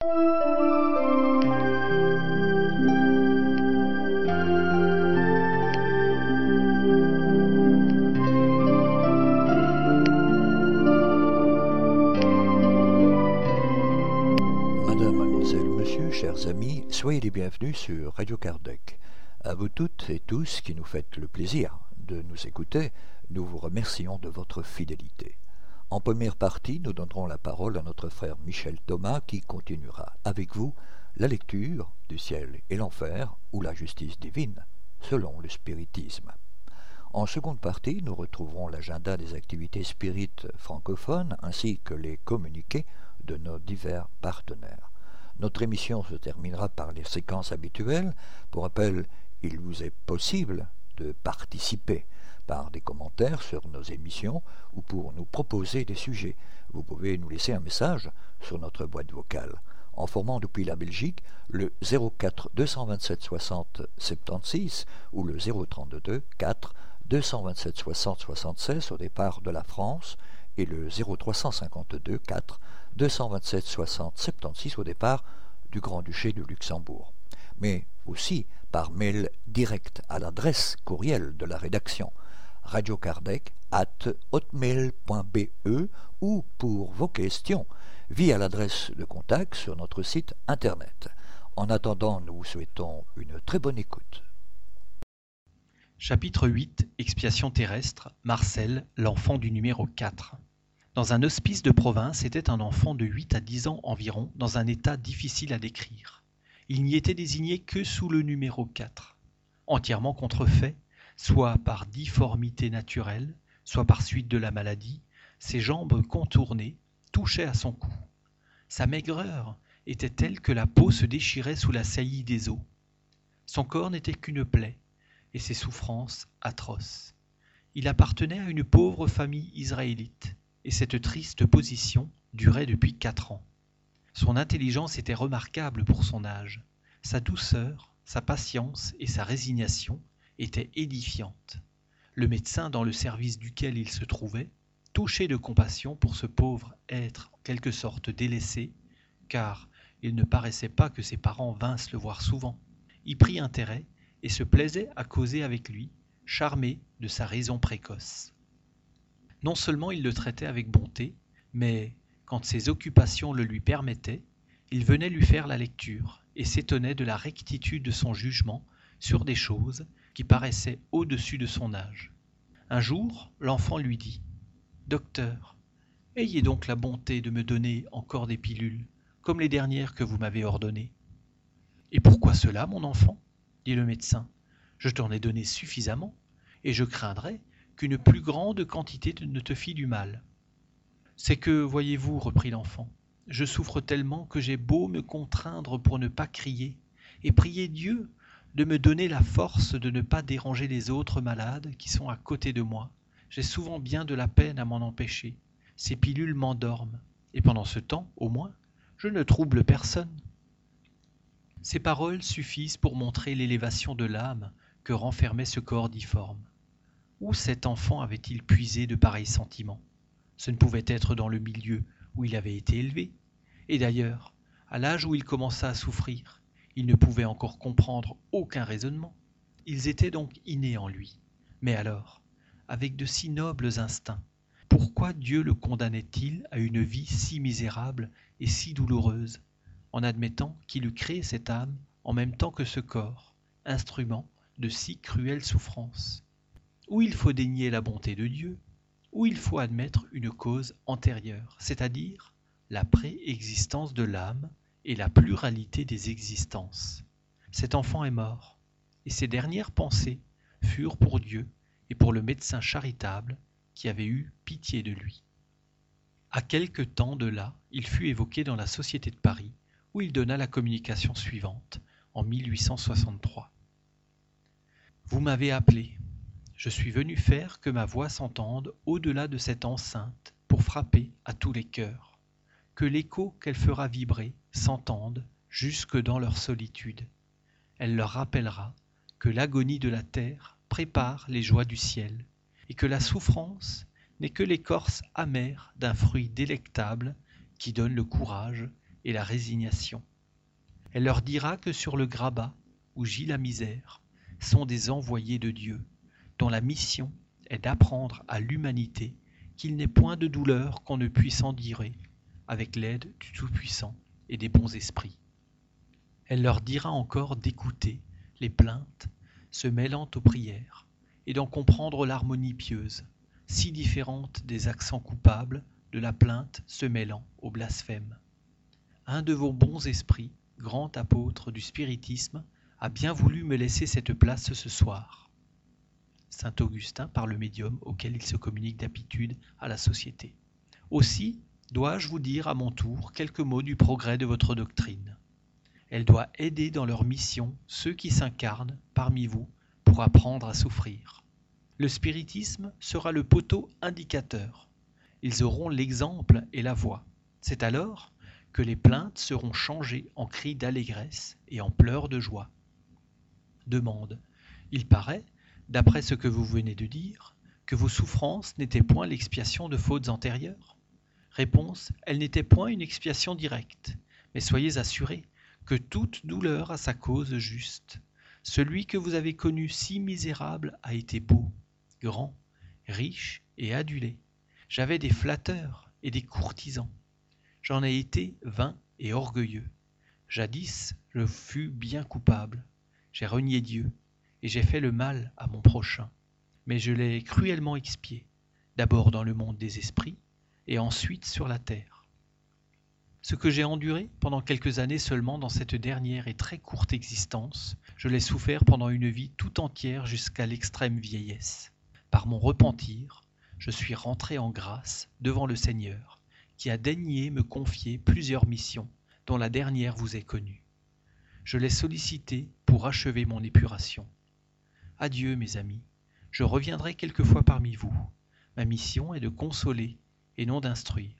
Madame, mademoiselle, monsieur, chers amis, soyez les bienvenus sur Radio Kardec. À vous toutes et tous qui nous faites le plaisir de nous écouter, nous vous remercions de votre fidélité. En première partie, nous donnerons la parole à notre frère Michel Thomas qui continuera avec vous la lecture du ciel et l'enfer ou la justice divine, selon le spiritisme. En seconde partie, nous retrouverons l'agenda des activités spirites francophones ainsi que les communiqués de nos divers partenaires. Notre émission se terminera par les séquences habituelles. Pour rappel, il vous est possible de participer par des commentaires sur nos émissions ou pour nous proposer des sujets. Vous pouvez nous laisser un message sur notre boîte vocale en formant depuis la Belgique le 04 227 60 76 ou le 032 4 227 60 76 au départ de la France et le 0352 4 227 60 76 au départ du Grand-Duché de Luxembourg. Mais aussi par mail direct à l'adresse courriel de la rédaction radiokardec at hotmail.be ou pour vos questions via l'adresse de contact sur notre site internet. En attendant, nous vous souhaitons une très bonne écoute. Chapitre 8 Expiation terrestre Marcel, l'enfant du numéro 4 Dans un hospice de province était un enfant de 8 à 10 ans environ dans un état difficile à décrire. Il n'y était désigné que sous le numéro 4. Entièrement contrefait, soit par difformité naturelle, soit par suite de la maladie, ses jambes contournées touchaient à son cou. Sa maigreur était telle que la peau se déchirait sous la saillie des os. Son corps n'était qu'une plaie, et ses souffrances atroces. Il appartenait à une pauvre famille israélite, et cette triste position durait depuis quatre ans. Son intelligence était remarquable pour son âge. Sa douceur, sa patience et sa résignation étaient édifiantes. Le médecin dans le service duquel il se trouvait, touché de compassion pour ce pauvre être en quelque sorte délaissé, car il ne paraissait pas que ses parents vinssent le voir souvent, y prit intérêt et se plaisait à causer avec lui, charmé de sa raison précoce. Non seulement il le traitait avec bonté, mais, quand ses occupations le lui permettaient, il venait lui faire la lecture et s'étonnait de la rectitude de son jugement sur des choses qui paraissaient au-dessus de son âge. Un jour, l'enfant lui dit Docteur, ayez donc la bonté de me donner encore des pilules, comme les dernières que vous m'avez ordonnées. Et pourquoi cela, mon enfant? dit le médecin. Je t'en ai donné suffisamment, et je craindrais qu'une plus grande quantité ne te fît du mal. C'est que, voyez-vous, reprit l'enfant, je souffre tellement que j'ai beau me contraindre pour ne pas crier, et prier Dieu de me donner la force de ne pas déranger les autres malades qui sont à côté de moi. J'ai souvent bien de la peine à m'en empêcher. Ces pilules m'endorment, et pendant ce temps, au moins, je ne trouble personne. Ces paroles suffisent pour montrer l'élévation de l'âme que renfermait ce corps difforme. Où cet enfant avait-il puisé de pareils sentiments? Ce ne pouvait être dans le milieu où il avait été élevé. Et d'ailleurs, à l'âge où il commença à souffrir, il ne pouvait encore comprendre aucun raisonnement. Ils étaient donc innés en lui. Mais alors, avec de si nobles instincts, pourquoi Dieu le condamnait-il à une vie si misérable et si douloureuse en admettant qu'il eût créé cette âme en même temps que ce corps, instrument de si cruelles souffrances. Ou il faut dénier la bonté de Dieu, ou il faut admettre une cause antérieure, c'est-à-dire la préexistence de l'âme et la pluralité des existences. Cet enfant est mort, et ses dernières pensées furent pour Dieu et pour le médecin charitable qui avait eu pitié de lui. À quelque temps de là, il fut évoqué dans la Société de Paris où il donna la communication suivante en 1863. Vous m'avez appelé. Je suis venu faire que ma voix s'entende au-delà de cette enceinte pour frapper à tous les cœurs, que l'écho qu'elle fera vibrer s'entende jusque dans leur solitude. Elle leur rappellera que l'agonie de la terre prépare les joies du ciel, et que la souffrance n'est que l'écorce amère d'un fruit délectable qui donne le courage et la résignation. Elle leur dira que sur le grabat, où gît la misère, sont des envoyés de Dieu, dont la mission est d'apprendre à l'humanité qu'il n'est point de douleur qu'on ne puisse endurer avec l'aide du Tout-Puissant et des bons esprits. Elle leur dira encore d'écouter les plaintes se mêlant aux prières et d'en comprendre l'harmonie pieuse, si différente des accents coupables de la plainte se mêlant au blasphème. Un de vos bons esprits, grand apôtre du spiritisme, a bien voulu me laisser cette place ce soir. Saint Augustin par le médium auquel il se communique d'habitude à la société. Aussi dois-je vous dire à mon tour quelques mots du progrès de votre doctrine? Elle doit aider dans leur mission ceux qui s'incarnent parmi vous pour apprendre à souffrir. Le spiritisme sera le poteau indicateur. Ils auront l'exemple et la voix. C'est alors que les plaintes seront changées en cris d'allégresse et en pleurs de joie. Demande. Il paraît, d'après ce que vous venez de dire, que vos souffrances n'étaient point l'expiation de fautes antérieures Réponse. Elle n'était point une expiation directe, mais soyez assurés que toute douleur a sa cause juste. Celui que vous avez connu si misérable a été beau, grand, riche et adulé. J'avais des flatteurs et des courtisans. J'en ai été vain et orgueilleux. Jadis, je fus bien coupable. J'ai renié Dieu et j'ai fait le mal à mon prochain. Mais je l'ai cruellement expié, d'abord dans le monde des esprits et ensuite sur la terre. Ce que j'ai enduré pendant quelques années seulement dans cette dernière et très courte existence, je l'ai souffert pendant une vie tout entière jusqu'à l'extrême vieillesse. Par mon repentir, je suis rentré en grâce devant le Seigneur, qui a daigné me confier plusieurs missions, dont la dernière vous est connue. Je l'ai sollicité pour achever mon épuration. Adieu, mes amis, je reviendrai quelquefois parmi vous. Ma mission est de consoler et non d'instruire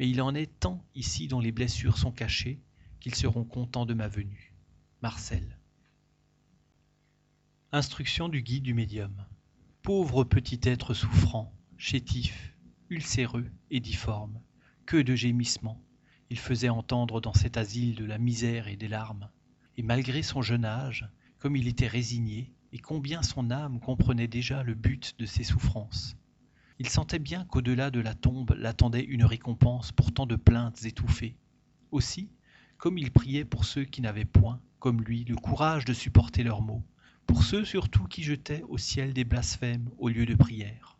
mais il en est tant ici dont les blessures sont cachées qu'ils seront contents de ma venue. Marcel. Instruction du guide du médium. Pauvre petit être souffrant, chétif, ulcéreux et difforme, que de gémissements il faisait entendre dans cet asile de la misère et des larmes. Et malgré son jeune âge, comme il était résigné, et combien son âme comprenait déjà le but de ses souffrances. Il sentait bien qu'au-delà de la tombe l'attendait une récompense pour tant de plaintes étouffées. Aussi, comme il priait pour ceux qui n'avaient point, comme lui, le courage de supporter leurs maux, pour ceux surtout qui jetaient au ciel des blasphèmes au lieu de prières.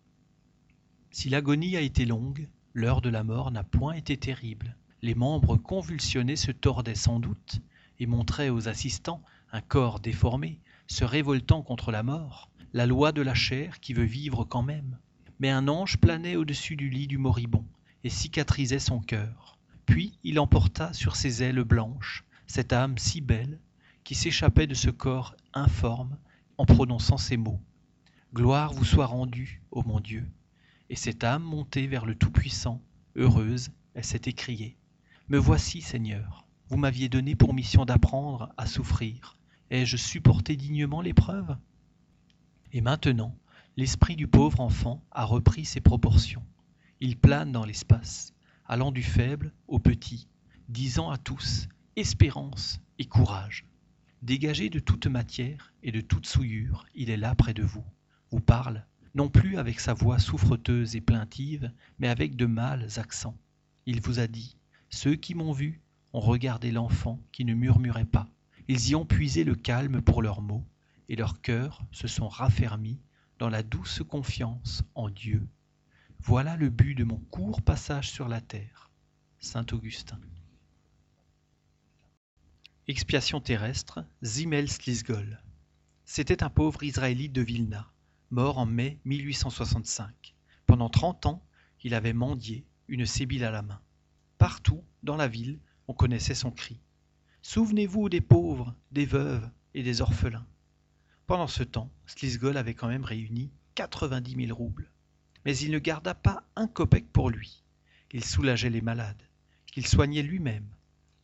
Si l'agonie a été longue, l'heure de la mort n'a point été terrible. Les membres convulsionnés se tordaient sans doute et montraient aux assistants un corps déformé, se révoltant contre la mort, la loi de la chair qui veut vivre quand même mais un ange planait au-dessus du lit du moribond et cicatrisait son cœur. Puis il emporta sur ses ailes blanches cette âme si belle qui s'échappait de ce corps informe en prononçant ces mots. Gloire vous soit rendue, ô mon Dieu. Et cette âme montée vers le Tout-Puissant, heureuse, elle s'est écriée. Me voici, Seigneur. Vous m'aviez donné pour mission d'apprendre à souffrir. Ai-je supporté dignement l'épreuve? Et maintenant, l'esprit du pauvre enfant a repris ses proportions. Il plane dans l'espace, allant du faible au petit, disant à tous espérance et courage. Dégagé de toute matière et de toute souillure, il est là près de vous, vous parle, non plus avec sa voix souffreteuse et plaintive, mais avec de mâles accents. Il vous a dit Ceux qui m'ont vu ont regardé l'enfant qui ne murmurait pas. Ils y ont puisé le calme pour leurs mots, et leurs cœurs se sont raffermis dans la douce confiance en Dieu. Voilà le but de mon court passage sur la terre. Saint Augustin. Expiation terrestre, Zimel Slisgol. C'était un pauvre Israélite de Vilna, mort en mai 1865. Pendant trente ans, il avait mendié, une sébile à la main. Partout, dans la ville, on connaissait son cri. Souvenez-vous des pauvres, des veuves et des orphelins. Pendant ce temps, Slisgol avait quand même réuni quatre-vingt-dix mille roubles. Mais il ne garda pas un copec pour lui. Il soulageait les malades, qu'il soignait lui-même.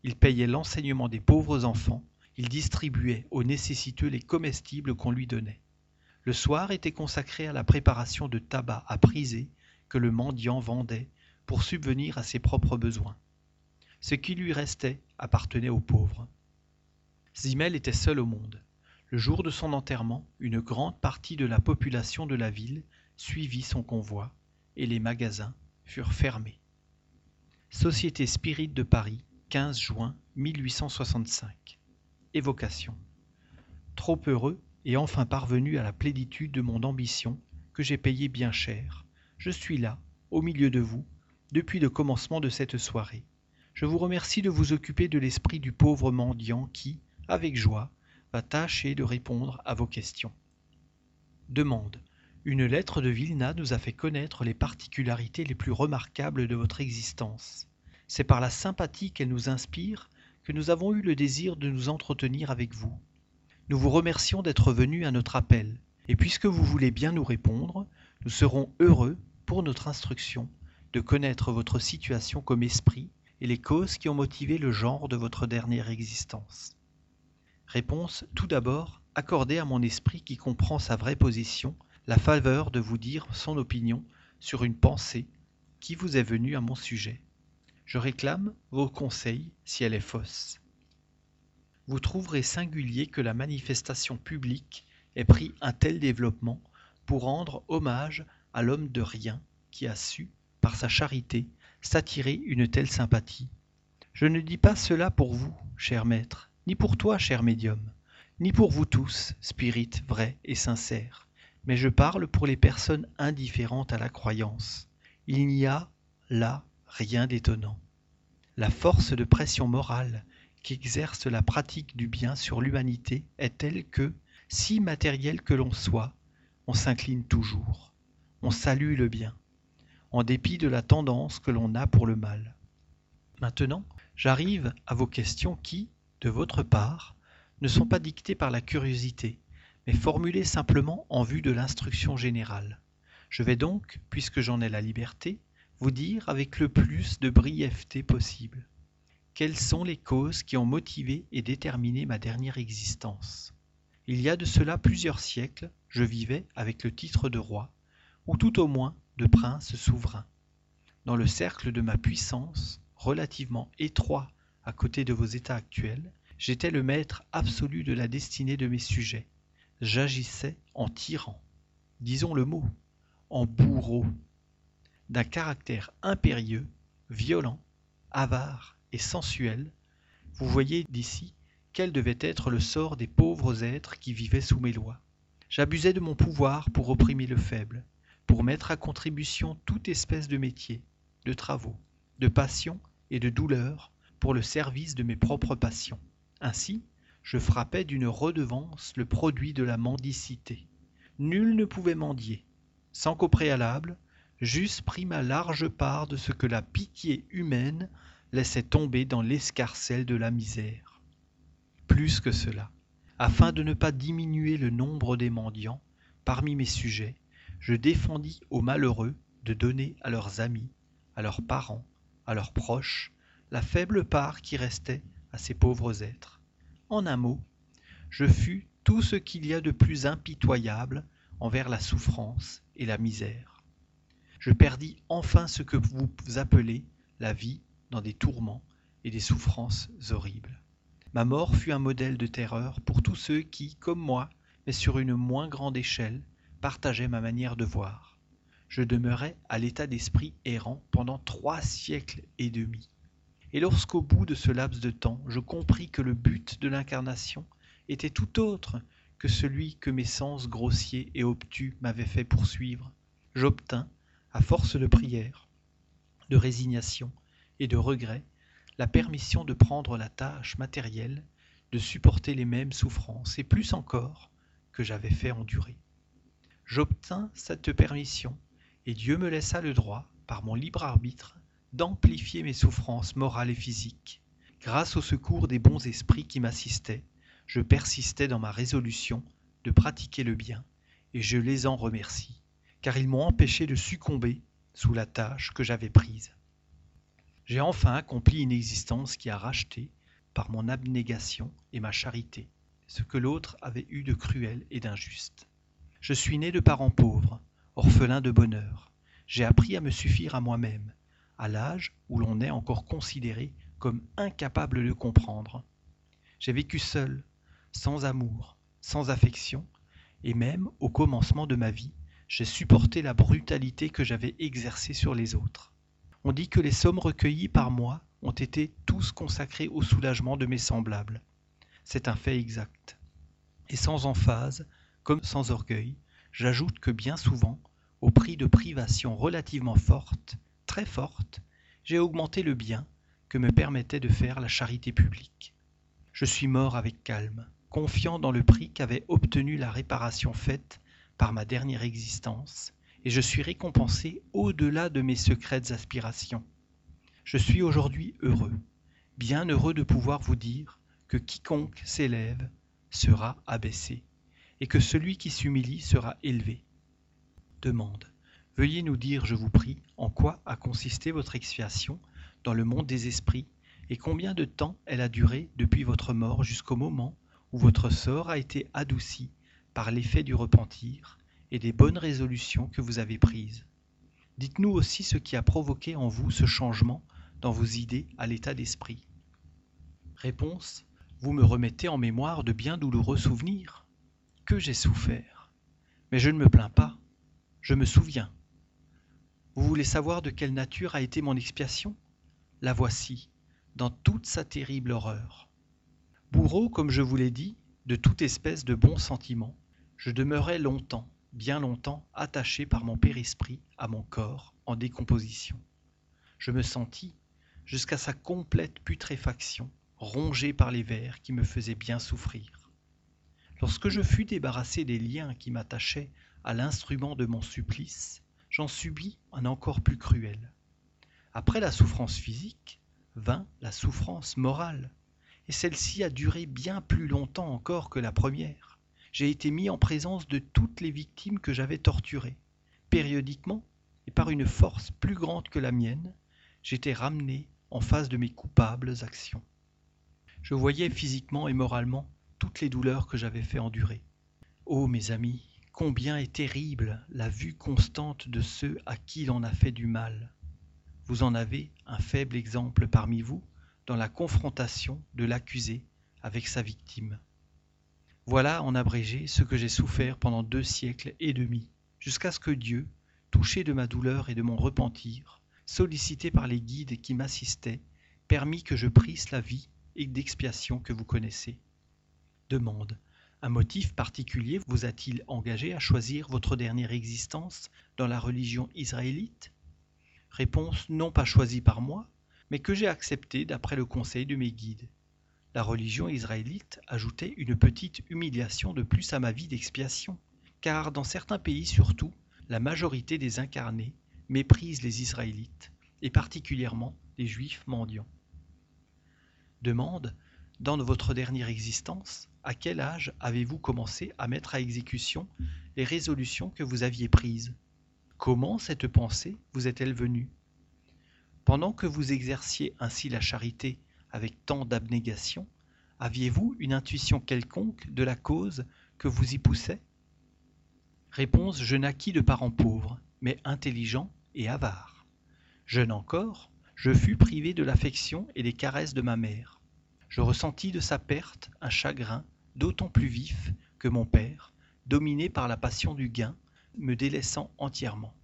Il payait l'enseignement des pauvres enfants, il distribuait aux nécessiteux les comestibles qu'on lui donnait. Le soir était consacré à la préparation de tabac à priser que le mendiant vendait pour subvenir à ses propres besoins. Ce qui lui restait appartenait aux pauvres. Zimel était seul au monde. Le jour de son enterrement, une grande partie de la population de la ville suivit son convoi et les magasins furent fermés. Société Spirit de Paris, 15 juin 1865. Évocation. Trop heureux et enfin parvenu à la plénitude de mon ambition que j'ai payé bien cher, je suis là, au milieu de vous, depuis le commencement de cette soirée. Je vous remercie de vous occuper de l'esprit du pauvre mendiant qui, avec joie, tâcher de répondre à vos questions. Demande. Une lettre de Vilna nous a fait connaître les particularités les plus remarquables de votre existence. C'est par la sympathie qu'elle nous inspire que nous avons eu le désir de nous entretenir avec vous. Nous vous remercions d'être venu à notre appel, et puisque vous voulez bien nous répondre, nous serons heureux, pour notre instruction, de connaître votre situation comme esprit et les causes qui ont motivé le genre de votre dernière existence. Réponse tout d'abord accordée à mon esprit qui comprend sa vraie position la faveur de vous dire son opinion sur une pensée qui vous est venue à mon sujet. Je réclame vos conseils si elle est fausse. Vous trouverez singulier que la manifestation publique ait pris un tel développement pour rendre hommage à l'homme de rien qui a su, par sa charité, s'attirer une telle sympathie. Je ne dis pas cela pour vous, cher maître, ni pour toi, cher médium, ni pour vous tous, spirites vrais et sincères mais je parle pour les personnes indifférentes à la croyance. Il n'y a là rien d'étonnant. La force de pression morale qu'exerce la pratique du bien sur l'humanité est telle que, si matériel que l'on soit, on s'incline toujours, on salue le bien, en dépit de la tendance que l'on a pour le mal. Maintenant, j'arrive à vos questions qui, de votre part, ne sont pas dictées par la curiosité, mais formulée simplement en vue de l'instruction générale. Je vais donc, puisque j'en ai la liberté, vous dire avec le plus de brièveté possible quelles sont les causes qui ont motivé et déterminé ma dernière existence. Il y a de cela plusieurs siècles, je vivais avec le titre de roi, ou tout au moins de prince souverain. Dans le cercle de ma puissance, relativement étroit à côté de vos états actuels, j'étais le maître absolu de la destinée de mes sujets, j'agissais en tyran, disons le mot, en bourreau, d'un caractère impérieux, violent, avare et sensuel, vous voyez d'ici quel devait être le sort des pauvres êtres qui vivaient sous mes lois. J'abusais de mon pouvoir pour opprimer le faible, pour mettre à contribution toute espèce de métier, de travaux, de passions et de douleurs pour le service de mes propres passions. Ainsi, je frappais d'une redevance le produit de la mendicité. Nul ne pouvait mendier, sans qu'au préalable, j'eusse pris ma large part de ce que la pitié humaine laissait tomber dans l'escarcelle de la misère. Plus que cela, afin de ne pas diminuer le nombre des mendiants, parmi mes sujets, je défendis aux malheureux de donner à leurs amis, à leurs parents, à leurs proches, la faible part qui restait à ces pauvres êtres. En un mot, je fus tout ce qu'il y a de plus impitoyable envers la souffrance et la misère. Je perdis enfin ce que vous appelez la vie dans des tourments et des souffrances horribles. Ma mort fut un modèle de terreur pour tous ceux qui, comme moi, mais sur une moins grande échelle, partageaient ma manière de voir. Je demeurai à l'état d'esprit errant pendant trois siècles et demi. Et lorsqu'au bout de ce laps de temps, je compris que le but de l'incarnation était tout autre que celui que mes sens grossiers et obtus m'avaient fait poursuivre, j'obtins, à force de prière, de résignation et de regret, la permission de prendre la tâche matérielle, de supporter les mêmes souffrances, et plus encore, que j'avais fait endurer. J'obtins cette permission, et Dieu me laissa le droit, par mon libre arbitre, d'amplifier mes souffrances morales et physiques. Grâce au secours des bons esprits qui m'assistaient, je persistais dans ma résolution de pratiquer le bien, et je les en remercie, car ils m'ont empêché de succomber sous la tâche que j'avais prise. J'ai enfin accompli une existence qui a racheté, par mon abnégation et ma charité, ce que l'autre avait eu de cruel et d'injuste. Je suis né de parents pauvres, orphelin de bonheur. J'ai appris à me suffire à moi-même, à l'âge où l'on est encore considéré comme incapable de comprendre. J'ai vécu seul, sans amour, sans affection, et même au commencement de ma vie, j'ai supporté la brutalité que j'avais exercée sur les autres. On dit que les sommes recueillies par moi ont été tous consacrées au soulagement de mes semblables. C'est un fait exact. Et sans emphase, comme sans orgueil, j'ajoute que bien souvent, au prix de privations relativement fortes, très fortes, j'ai augmenté le bien que me permettait de faire la charité publique. Je suis mort avec calme, confiant dans le prix qu'avait obtenu la réparation faite par ma dernière existence, et je suis récompensé au-delà de mes secrètes aspirations. Je suis aujourd'hui heureux, bien heureux de pouvoir vous dire que quiconque s'élève sera abaissé, et que celui qui s'humilie sera élevé. Demande. Veuillez nous dire, je vous prie, en quoi a consisté votre expiation dans le monde des esprits, et combien de temps elle a duré depuis votre mort jusqu'au moment où votre sort a été adouci par l'effet du repentir et des bonnes résolutions que vous avez prises. Dites-nous aussi ce qui a provoqué en vous ce changement dans vos idées à l'état d'esprit. Réponse. Vous me remettez en mémoire de bien douloureux souvenirs. Que j'ai souffert. Mais je ne me plains pas. Je me souviens. Vous voulez savoir de quelle nature a été mon expiation? La voici, dans toute sa terrible horreur. Bourreau, comme je vous l'ai dit, de toute espèce de bons sentiments, je demeurai longtemps, bien longtemps, attaché par mon père-esprit à mon corps en décomposition. Je me sentis, jusqu'à sa complète putréfaction, rongé par les vers qui me faisaient bien souffrir. Lorsque je fus débarrassé des liens qui m'attachaient à l'instrument de mon supplice, j'en subis un encore plus cruel. Après la souffrance physique, vint la souffrance morale, et celle-ci a duré bien plus longtemps encore que la première. J'ai été mis en présence de toutes les victimes que j'avais torturées. Périodiquement, et par une force plus grande que la mienne, j'étais ramené en face de mes coupables actions. Je voyais physiquement et moralement toutes les douleurs que j'avais fait endurer. Oh mes amis, combien est terrible la vue constante de ceux à qui l'on a fait du mal. Vous en avez un faible exemple parmi vous dans la confrontation de l'accusé avec sa victime. Voilà en abrégé ce que j'ai souffert pendant deux siècles et demi, jusqu'à ce que Dieu, touché de ma douleur et de mon repentir, sollicité par les guides qui m'assistaient, permit que je prisse la vie et d'expiation que vous connaissez. Demande. Un motif particulier vous a-t-il engagé à choisir votre dernière existence dans la religion israélite? Réponse non pas choisie par moi, mais que j'ai acceptée d'après le conseil de mes guides. La religion israélite ajoutait une petite humiliation de plus à ma vie d'expiation, car dans certains pays surtout, la majorité des incarnés méprisent les Israélites, et particulièrement les Juifs mendiants. Demande, dans votre dernière existence, à quel âge avez-vous commencé à mettre à exécution les résolutions que vous aviez prises? Comment cette pensée vous est-elle venue? Pendant que vous exerciez ainsi la charité avec tant d'abnégation, aviez-vous une intuition quelconque de la cause que vous y poussait? Réponse Je naquis de parents pauvres, mais intelligents et avares. Jeune encore, je fus privé de l'affection et des caresses de ma mère. Je ressentis de sa perte un chagrin d'autant plus vif que mon père, dominé par la passion du gain, me délaissant entièrement.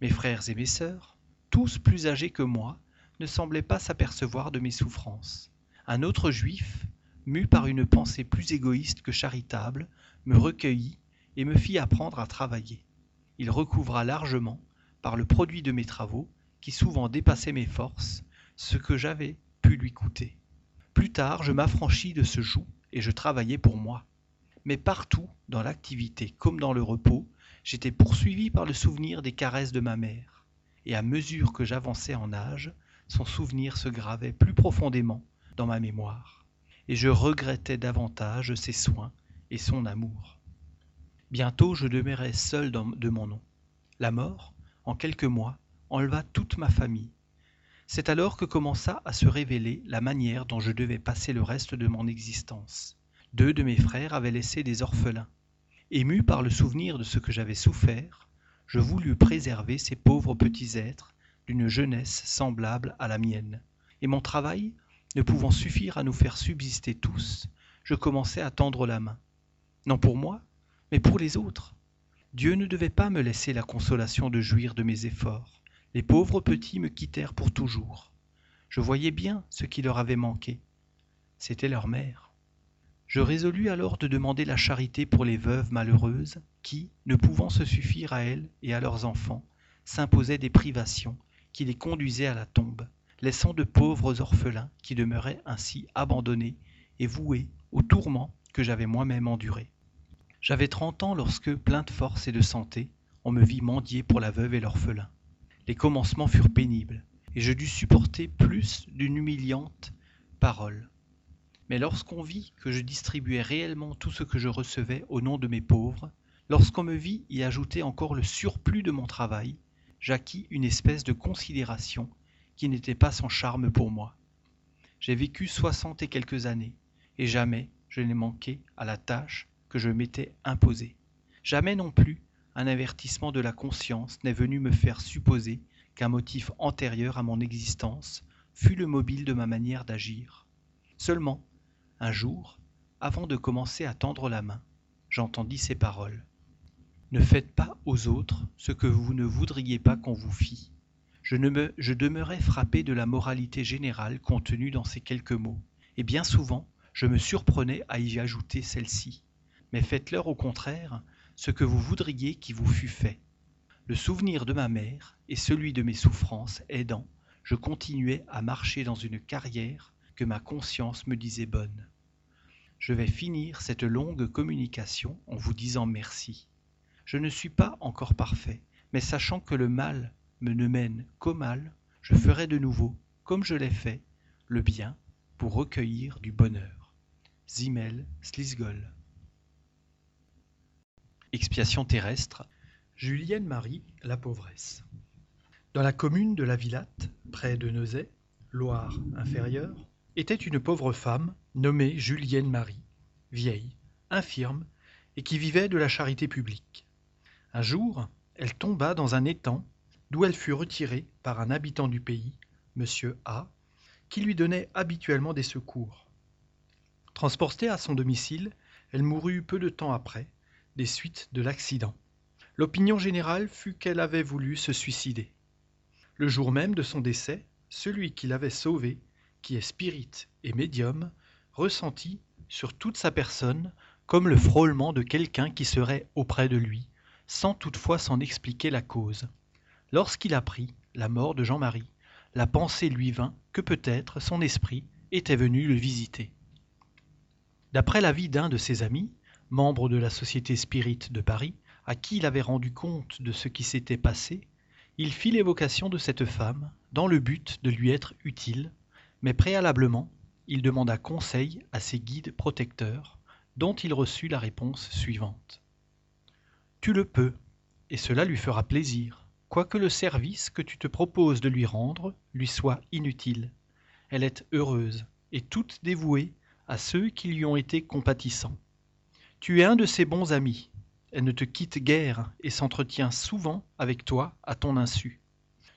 Mes frères et mes sœurs, tous plus âgés que moi, ne semblaient pas s'apercevoir de mes souffrances. Un autre juif, mu par une pensée plus égoïste que charitable, me recueillit et me fit apprendre à travailler. Il recouvra largement, par le produit de mes travaux, qui souvent dépassaient mes forces, ce que j'avais pu lui coûter. Plus tard, je m'affranchis de ce joug et je travaillais pour moi. Mais partout, dans l'activité comme dans le repos, j'étais poursuivi par le souvenir des caresses de ma mère. Et à mesure que j'avançais en âge, son souvenir se gravait plus profondément dans ma mémoire. Et je regrettais davantage ses soins et son amour. Bientôt je demeurais seul de mon nom. La mort, en quelques mois, enleva toute ma famille. C'est alors que commença à se révéler la manière dont je devais passer le reste de mon existence. Deux de mes frères avaient laissé des orphelins. Ému par le souvenir de ce que j'avais souffert, je voulus préserver ces pauvres petits êtres d'une jeunesse semblable à la mienne. Et mon travail ne pouvant suffire à nous faire subsister tous, je commençai à tendre la main. Non pour moi, mais pour les autres. Dieu ne devait pas me laisser la consolation de jouir de mes efforts. Les pauvres petits me quittèrent pour toujours. Je voyais bien ce qui leur avait manqué. C'était leur mère. Je résolus alors de demander la charité pour les veuves malheureuses qui, ne pouvant se suffire à elles et à leurs enfants, s'imposaient des privations qui les conduisaient à la tombe, laissant de pauvres orphelins qui demeuraient ainsi abandonnés et voués aux tourments que j'avais moi-même endurés. J'avais trente ans lorsque, plein de force et de santé, on me vit mendier pour la veuve et l'orphelin. Les commencements furent pénibles, et je dus supporter plus d'une humiliante parole. Mais lorsqu'on vit que je distribuais réellement tout ce que je recevais au nom de mes pauvres, lorsqu'on me vit y ajouter encore le surplus de mon travail, j'acquis une espèce de considération qui n'était pas sans charme pour moi. J'ai vécu soixante et quelques années, et jamais je n'ai manqué à la tâche que je m'étais imposée. Jamais non plus un avertissement de la conscience n'est venu me faire supposer qu'un motif antérieur à mon existence fut le mobile de ma manière d'agir. Seulement, un jour, avant de commencer à tendre la main, j'entendis ces paroles. Ne faites pas aux autres ce que vous ne voudriez pas qu'on vous fît. Je, ne me, je demeurais frappé de la moralité générale contenue dans ces quelques mots, et bien souvent je me surprenais à y ajouter celle-ci. Mais faites-leur au contraire ce que vous voudriez qui vous fût fait. Le souvenir de ma mère et celui de mes souffrances aidant, je continuais à marcher dans une carrière que ma conscience me disait bonne. Je vais finir cette longue communication en vous disant merci. Je ne suis pas encore parfait, mais sachant que le mal me ne mène qu'au mal, je ferai de nouveau, comme je l'ai fait, le bien pour recueillir du bonheur. Zimel Slisgol. Expiation terrestre. Julienne Marie, la pauvresse. Dans la commune de la Villatte, près de Neuzet, Loire inférieure, était une pauvre femme nommée Julienne Marie, vieille, infirme, et qui vivait de la charité publique. Un jour, elle tomba dans un étang d'où elle fut retirée par un habitant du pays, M. A., qui lui donnait habituellement des secours. Transportée à son domicile, elle mourut peu de temps après, des suites de l'accident. L'opinion générale fut qu'elle avait voulu se suicider. Le jour même de son décès, celui qui l'avait sauvée, qui est spirit et médium, ressentit sur toute sa personne comme le frôlement de quelqu'un qui serait auprès de lui, sans toutefois s'en expliquer la cause. Lorsqu'il apprit la mort de Jean-Marie, la pensée lui vint que peut-être son esprit était venu le visiter. D'après l'avis d'un de ses amis, membre de la Société Spirit de Paris, à qui il avait rendu compte de ce qui s'était passé, il fit l'évocation de cette femme dans le but de lui être utile, mais préalablement, il demanda conseil à ses guides protecteurs, dont il reçut la réponse suivante. Tu le peux, et cela lui fera plaisir, quoique le service que tu te proposes de lui rendre lui soit inutile. Elle est heureuse et toute dévouée à ceux qui lui ont été compatissants. Tu es un de ses bons amis. Elle ne te quitte guère et s'entretient souvent avec toi à ton insu.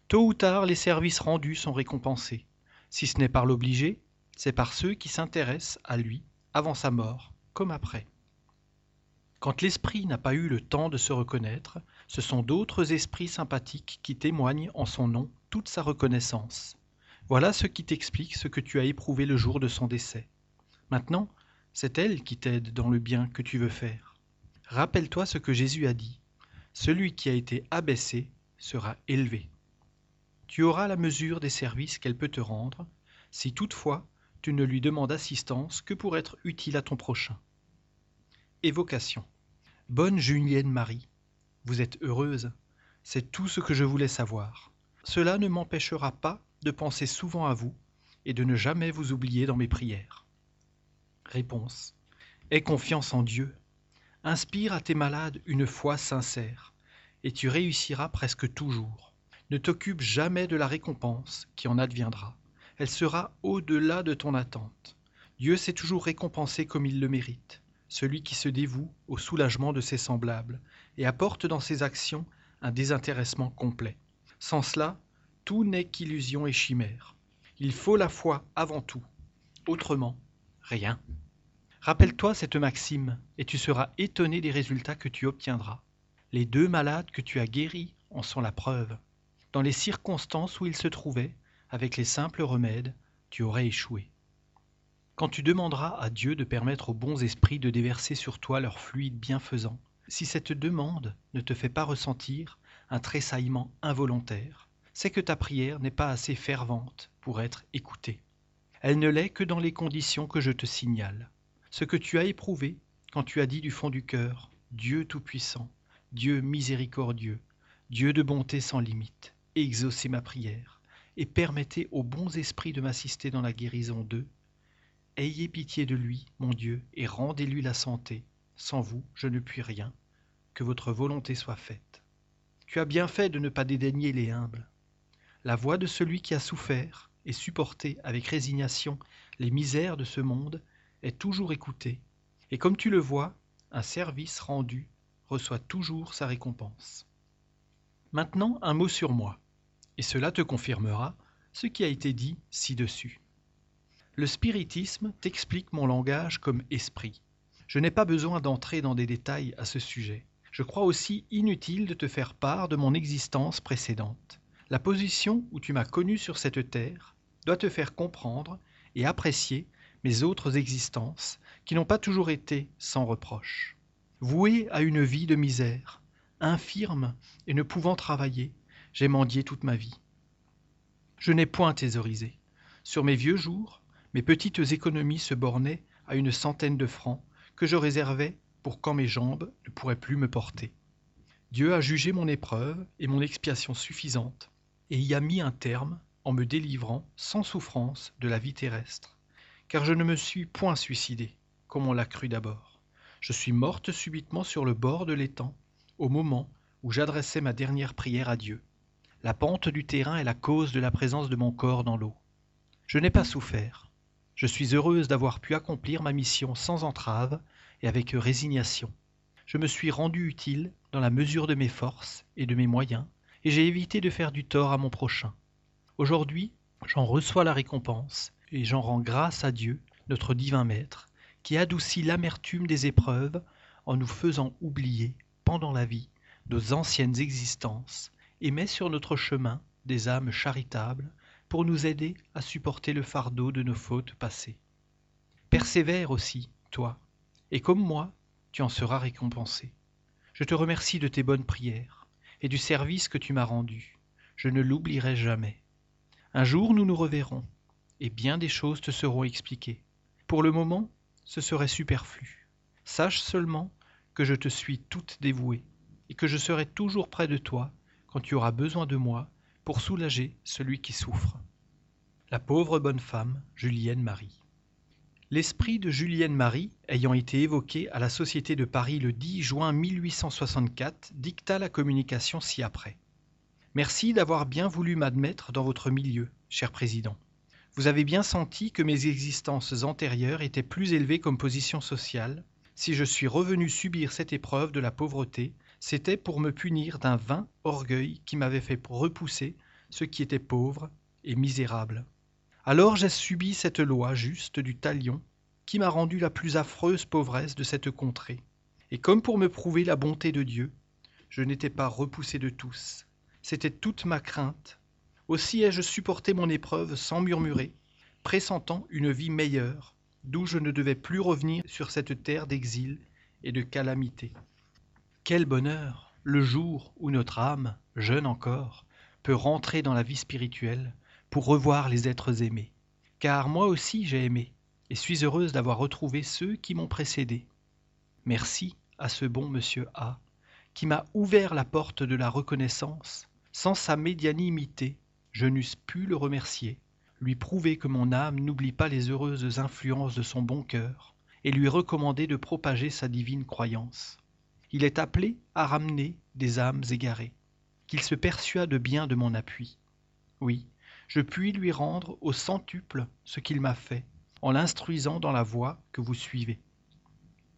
Tôt ou tard, les services rendus sont récompensés. Si ce n'est par l'obligé, c'est par ceux qui s'intéressent à lui avant sa mort comme après. Quand l'esprit n'a pas eu le temps de se reconnaître, ce sont d'autres esprits sympathiques qui témoignent en son nom toute sa reconnaissance. Voilà ce qui t'explique ce que tu as éprouvé le jour de son décès. Maintenant, c'est elle qui t'aide dans le bien que tu veux faire. Rappelle-toi ce que Jésus a dit. Celui qui a été abaissé sera élevé. Tu auras la mesure des services qu'elle peut te rendre, si toutefois tu ne lui demandes assistance que pour être utile à ton prochain. Évocation. Bonne Julienne Marie, vous êtes heureuse, c'est tout ce que je voulais savoir. Cela ne m'empêchera pas de penser souvent à vous et de ne jamais vous oublier dans mes prières. Réponse. Aie confiance en Dieu. Inspire à tes malades une foi sincère, et tu réussiras presque toujours. Ne t'occupe jamais de la récompense qui en adviendra. Elle sera au-delà de ton attente. Dieu sait toujours récompenser comme il le mérite celui qui se dévoue au soulagement de ses semblables et apporte dans ses actions un désintéressement complet. Sans cela, tout n'est qu'illusion et chimère. Il faut la foi avant tout, Autrement, rien. Rappelle-toi cette maxime, et tu seras étonné des résultats que tu obtiendras. Les deux malades que tu as guéris en sont la preuve. Dans les circonstances où ils se trouvaient, avec les simples remèdes, tu aurais échoué. Quand tu demanderas à Dieu de permettre aux bons esprits de déverser sur toi leur fluide bienfaisant, si cette demande ne te fait pas ressentir un tressaillement involontaire, c'est que ta prière n'est pas assez fervente pour être écoutée. Elle ne l'est que dans les conditions que je te signale. Ce que tu as éprouvé quand tu as dit du fond du cœur Dieu Tout-Puissant, Dieu miséricordieux, Dieu de bonté sans limite, exaucez ma prière, et permettez aux bons esprits de m'assister dans la guérison d'eux. Ayez pitié de lui, mon Dieu, et rendez-lui la santé. Sans vous, je ne puis rien. Que votre volonté soit faite. Tu as bien fait de ne pas dédaigner les humbles. La voix de celui qui a souffert et supporté avec résignation les misères de ce monde est toujours écoutée, et comme tu le vois, un service rendu reçoit toujours sa récompense. Maintenant un mot sur moi, et cela te confirmera ce qui a été dit ci-dessus. Le spiritisme t'explique mon langage comme esprit. Je n'ai pas besoin d'entrer dans des détails à ce sujet. Je crois aussi inutile de te faire part de mon existence précédente. La position où tu m'as connu sur cette terre doit te faire comprendre et apprécier mes autres existences qui n'ont pas toujours été sans reproche. Voué à une vie de misère, infirme et ne pouvant travailler, j'ai mendié toute ma vie. Je n'ai point thésaurisé. Sur mes vieux jours, mes petites économies se bornaient à une centaine de francs que je réservais pour quand mes jambes ne pourraient plus me porter. Dieu a jugé mon épreuve et mon expiation suffisante, et y a mis un terme en me délivrant sans souffrance de la vie terrestre car je ne me suis point suicidé, comme on l'a cru d'abord. Je suis morte subitement sur le bord de l'étang, au moment où j'adressais ma dernière prière à Dieu. La pente du terrain est la cause de la présence de mon corps dans l'eau. Je n'ai pas souffert. Je suis heureuse d'avoir pu accomplir ma mission sans entrave et avec résignation. Je me suis rendu utile dans la mesure de mes forces et de mes moyens, et j'ai évité de faire du tort à mon prochain. Aujourd'hui, j'en reçois la récompense et j'en rends grâce à Dieu, notre divin Maître, qui adoucit l'amertume des épreuves en nous faisant oublier, pendant la vie, nos anciennes existences, et met sur notre chemin des âmes charitables pour nous aider à supporter le fardeau de nos fautes passées. Persévère aussi, toi, et comme moi, tu en seras récompensé. Je te remercie de tes bonnes prières et du service que tu m'as rendu. Je ne l'oublierai jamais. Un jour nous nous reverrons, et bien des choses te seront expliquées. Pour le moment, ce serait superflu. Sache seulement que je te suis toute dévouée, et que je serai toujours près de toi quand tu auras besoin de moi pour soulager celui qui souffre. La pauvre bonne femme, Julienne Marie. L'esprit de Julienne Marie, ayant été évoqué à la Société de Paris le 10 juin 1864, dicta la communication ci-après. Merci d'avoir bien voulu m'admettre dans votre milieu, cher président. Vous avez bien senti que mes existences antérieures étaient plus élevées comme position sociale. Si je suis revenu subir cette épreuve de la pauvreté, c'était pour me punir d'un vain orgueil qui m'avait fait repousser ce qui était pauvre et misérable. Alors j'ai subi cette loi juste du talion qui m'a rendu la plus affreuse pauvresse de cette contrée. Et comme pour me prouver la bonté de Dieu, je n'étais pas repoussé de tous. C'était toute ma crainte aussi ai-je supporté mon épreuve sans murmurer, pressentant une vie meilleure, d'où je ne devais plus revenir sur cette terre d'exil et de calamité. Quel bonheur le jour où notre âme, jeune encore, peut rentrer dans la vie spirituelle pour revoir les êtres aimés. Car moi aussi j'ai aimé, et suis heureuse d'avoir retrouvé ceux qui m'ont précédé. Merci à ce bon monsieur A, qui m'a ouvert la porte de la reconnaissance. Sans sa médianimité, je n'eusse pu le remercier, lui prouver que mon âme n'oublie pas les heureuses influences de son bon cœur, et lui recommander de propager sa divine croyance. Il est appelé à ramener des âmes égarées, qu'il se persuade bien de mon appui. Oui, je puis lui rendre au centuple ce qu'il m'a fait, en l'instruisant dans la voie que vous suivez.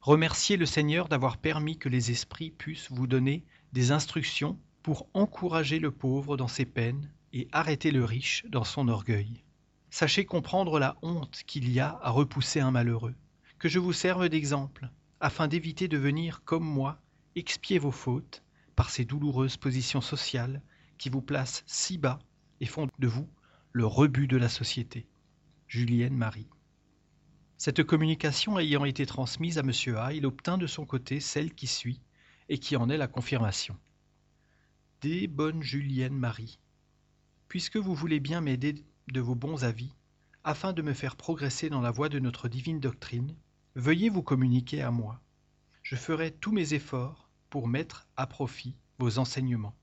Remerciez le Seigneur d'avoir permis que les esprits puissent vous donner des instructions pour encourager le pauvre dans ses peines et arrêter le riche dans son orgueil. Sachez comprendre la honte qu'il y a à repousser un malheureux. Que je vous serve d'exemple, afin d'éviter de venir, comme moi, expier vos fautes par ces douloureuses positions sociales qui vous placent si bas et font de vous le rebut de la société. Julienne Marie. Cette communication ayant été transmise à M. A, il obtint de son côté celle qui suit et qui en est la confirmation. Des bonnes Julienne Marie, puisque vous voulez bien m'aider de vos bons avis, afin de me faire progresser dans la voie de notre divine doctrine, veuillez vous communiquer à moi. Je ferai tous mes efforts pour mettre à profit vos enseignements.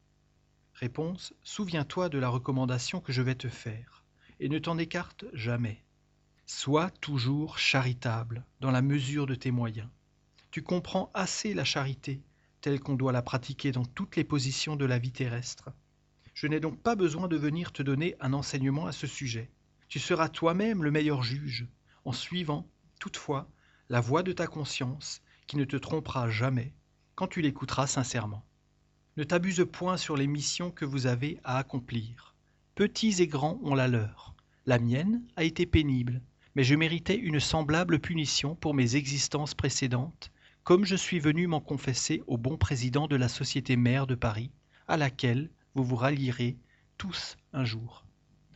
Réponse Souviens-toi de la recommandation que je vais te faire, et ne t'en écarte jamais. Sois toujours charitable dans la mesure de tes moyens. Tu comprends assez la charité telle qu'on doit la pratiquer dans toutes les positions de la vie terrestre. Je n'ai donc pas besoin de venir te donner un enseignement à ce sujet. Tu seras toi-même le meilleur juge, en suivant, toutefois, la voix de ta conscience, qui ne te trompera jamais, quand tu l'écouteras sincèrement. Ne t'abuse point sur les missions que vous avez à accomplir. Petits et grands ont la leur. La mienne a été pénible, mais je méritais une semblable punition pour mes existences précédentes, comme je suis venu m'en confesser au bon président de la société mère de Paris, à laquelle vous vous rallierez tous un jour.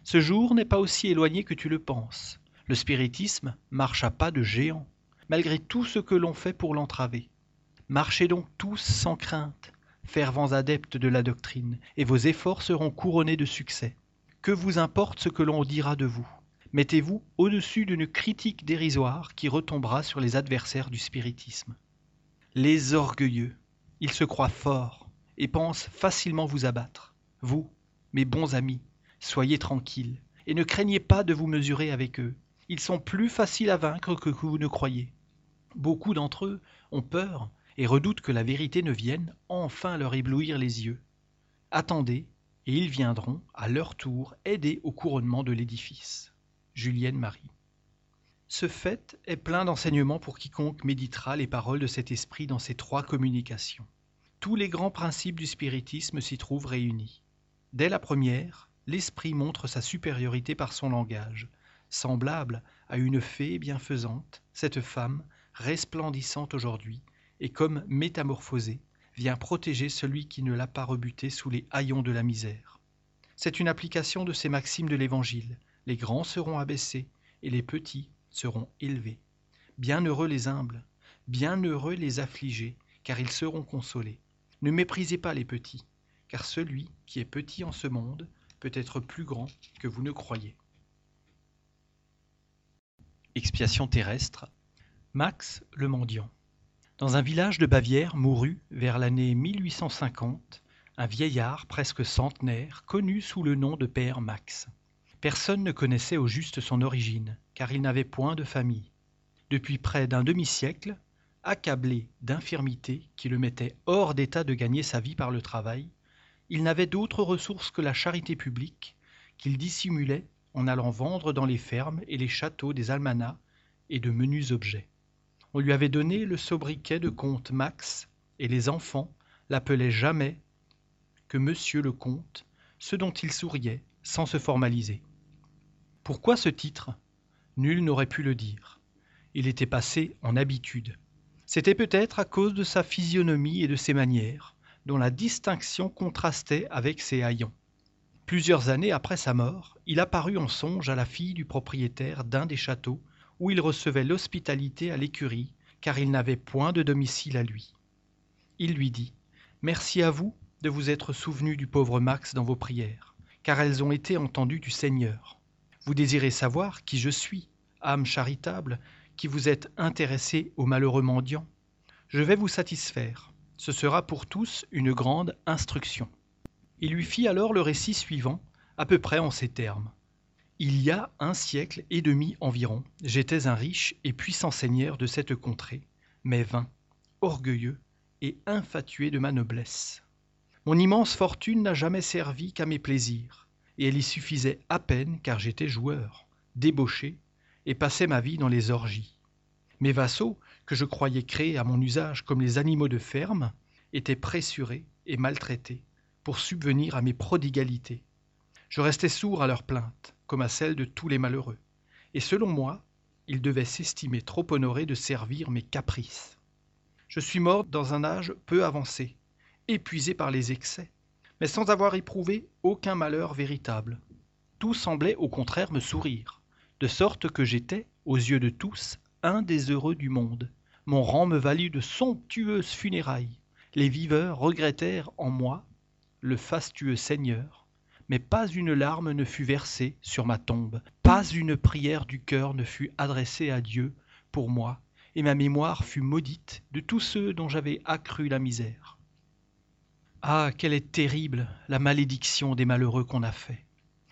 Ce jour n'est pas aussi éloigné que tu le penses. Le spiritisme marche à pas de géant, malgré tout ce que l'on fait pour l'entraver. Marchez donc tous sans crainte, fervents adeptes de la doctrine, et vos efforts seront couronnés de succès. Que vous importe ce que l'on dira de vous? Mettez-vous au-dessus d'une critique dérisoire qui retombera sur les adversaires du spiritisme. Les orgueilleux, ils se croient forts et pensent facilement vous abattre. Vous, mes bons amis, soyez tranquilles et ne craignez pas de vous mesurer avec eux. Ils sont plus faciles à vaincre que vous ne croyez. Beaucoup d'entre eux ont peur et redoutent que la vérité ne vienne enfin leur éblouir les yeux. Attendez, et ils viendront, à leur tour, aider au couronnement de l'édifice. Julienne Marie. Ce fait est plein d'enseignements pour quiconque méditera les paroles de cet esprit dans ces trois communications. Tous les grands principes du spiritisme s'y trouvent réunis. Dès la première, l'esprit montre sa supériorité par son langage. Semblable à une fée bienfaisante, cette femme, resplendissante aujourd'hui, et comme métamorphosée, vient protéger celui qui ne l'a pas rebuté sous les haillons de la misère. C'est une application de ces maximes de l'Évangile, les grands seront abaissés, et les petits seront élevés. Bienheureux les humbles, bienheureux les affligés, car ils seront consolés. Ne méprisez pas les petits, car celui qui est petit en ce monde peut être plus grand que vous ne croyez. Expiation terrestre. Max le mendiant. Dans un village de Bavière mourut, vers l'année 1850, un vieillard presque centenaire, connu sous le nom de Père Max. Personne ne connaissait au juste son origine, car il n'avait point de famille. Depuis près d'un demi-siècle, accablé d'infirmités qui le mettaient hors d'état de gagner sa vie par le travail, il n'avait d'autre ressource que la charité publique, qu'il dissimulait en allant vendre dans les fermes et les châteaux des almanachs et de menus objets. On lui avait donné le sobriquet de comte Max, et les enfants l'appelaient jamais que monsieur le comte, ce dont il souriait sans se formaliser. Pourquoi ce titre? Nul n'aurait pu le dire. Il était passé en habitude. C'était peut-être à cause de sa physionomie et de ses manières, dont la distinction contrastait avec ses haillons. Plusieurs années après sa mort, il apparut en songe à la fille du propriétaire d'un des châteaux où il recevait l'hospitalité à l'écurie, car il n'avait point de domicile à lui. Il lui dit Merci à vous de vous être souvenu du pauvre Max dans vos prières, car elles ont été entendues du Seigneur. Vous désirez savoir qui je suis, âme charitable, qui vous êtes intéressé au malheureux mendiant? Je vais vous satisfaire. Ce sera pour tous une grande instruction. Il lui fit alors le récit suivant, à peu près en ces termes. Il y a un siècle et demi environ, j'étais un riche et puissant seigneur de cette contrée, mais vain, orgueilleux et infatué de ma noblesse. Mon immense fortune n'a jamais servi qu'à mes plaisirs et elle y suffisait à peine car j'étais joueur, débauché, et passais ma vie dans les orgies. Mes vassaux, que je croyais créés à mon usage comme les animaux de ferme, étaient pressurés et maltraités pour subvenir à mes prodigalités. Je restais sourd à leurs plaintes, comme à celles de tous les malheureux. Et selon moi, ils devaient s'estimer trop honorés de servir mes caprices. Je suis mort dans un âge peu avancé, épuisé par les excès, mais sans avoir éprouvé aucun malheur véritable. Tout semblait au contraire me sourire, de sorte que j'étais, aux yeux de tous, un des heureux du monde. Mon rang me valut de somptueuses funérailles. Les viveurs regrettèrent en moi le fastueux Seigneur, mais pas une larme ne fut versée sur ma tombe, pas une prière du cœur ne fut adressée à Dieu pour moi, et ma mémoire fut maudite de tous ceux dont j'avais accru la misère. Ah, quelle est terrible la malédiction des malheureux qu'on a fait.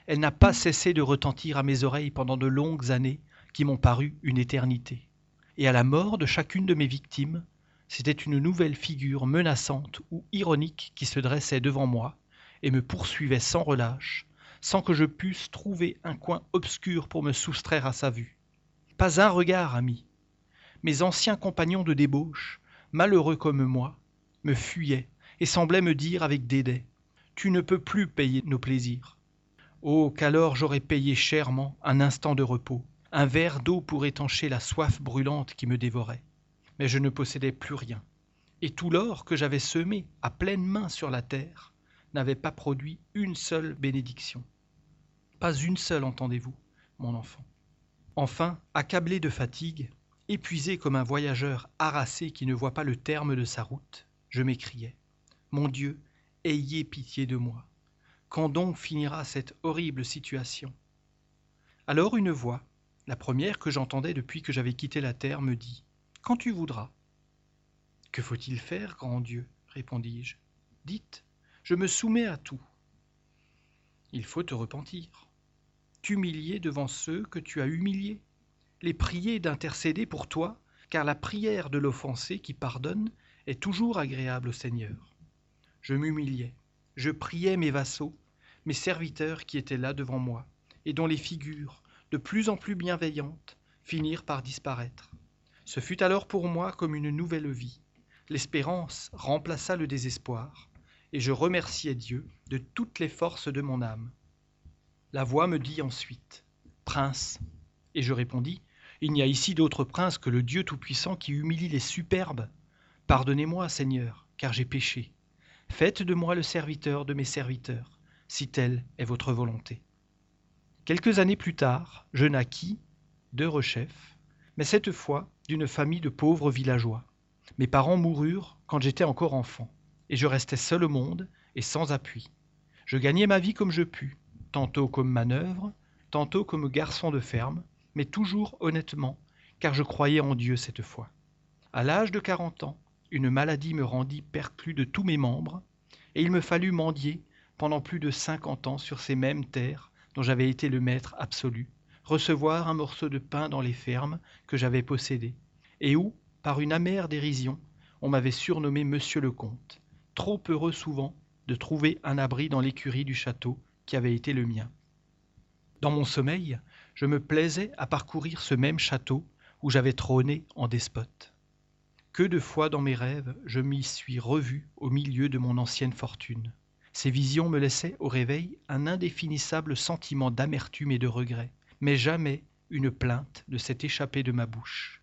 Elle n'a pas cessé de retentir à mes oreilles pendant de longues années qui m'ont paru une éternité. Et à la mort de chacune de mes victimes, c'était une nouvelle figure menaçante ou ironique qui se dressait devant moi, et me poursuivait sans relâche, sans que je pusse trouver un coin obscur pour me soustraire à sa vue. Pas un regard, ami. Mes anciens compagnons de débauche, malheureux comme moi, me fuyaient et semblaient me dire avec dédain Tu ne peux plus payer nos plaisirs. Oh, qu'alors j'aurais payé chèrement un instant de repos, un verre d'eau pour étancher la soif brûlante qui me dévorait. Mais je ne possédais plus rien, et tout l'or que j'avais semé à pleine main sur la terre n'avait pas produit une seule bénédiction. Pas une seule, entendez-vous, mon enfant. Enfin, accablé de fatigue, épuisé comme un voyageur harassé qui ne voit pas le terme de sa route, je m'écriai Mon Dieu, ayez pitié de moi. Quand donc finira cette horrible situation? Alors une voix, la première que j'entendais depuis que j'avais quitté la terre, me dit Quand tu voudras. Que faut-il faire, grand Dieu? répondis-je. Dites, je me soumets à tout. Il faut te repentir, t'humilier devant ceux que tu as humiliés, les prier d'intercéder pour toi, car la prière de l'offensé qui pardonne est toujours agréable au Seigneur. Je m'humiliais, je priais mes vassaux, mes serviteurs qui étaient là devant moi, et dont les figures, de plus en plus bienveillantes, finirent par disparaître. Ce fut alors pour moi comme une nouvelle vie. L'espérance remplaça le désespoir, et je remerciai Dieu de toutes les forces de mon âme. La voix me dit ensuite Prince. Et je répondis Il n'y a ici d'autre prince que le Dieu Tout-Puissant qui humilie les superbes. Pardonnez-moi, Seigneur, car j'ai péché. Faites de moi le serviteur de mes serviteurs, si telle est votre volonté. Quelques années plus tard, je naquis, deux rechefs, mais cette fois d'une famille de pauvres villageois. Mes parents moururent quand j'étais encore enfant et je restais seul au monde et sans appui. Je gagnais ma vie comme je pus, tantôt comme manœuvre, tantôt comme garçon de ferme, mais toujours honnêtement, car je croyais en Dieu cette fois. À l'âge de quarante ans, une maladie me rendit perclus de tous mes membres, et il me fallut mendier pendant plus de cinquante ans sur ces mêmes terres dont j'avais été le maître absolu, recevoir un morceau de pain dans les fermes que j'avais possédées, et où, par une amère dérision, on m'avait surnommé Monsieur le Comte, trop heureux souvent de trouver un abri dans l'écurie du château qui avait été le mien. Dans mon sommeil, je me plaisais à parcourir ce même château où j'avais trôné en despote. Que de fois dans mes rêves je m'y suis revu au milieu de mon ancienne fortune. Ces visions me laissaient au réveil un indéfinissable sentiment d'amertume et de regret, mais jamais une plainte ne s'est échappée de ma bouche.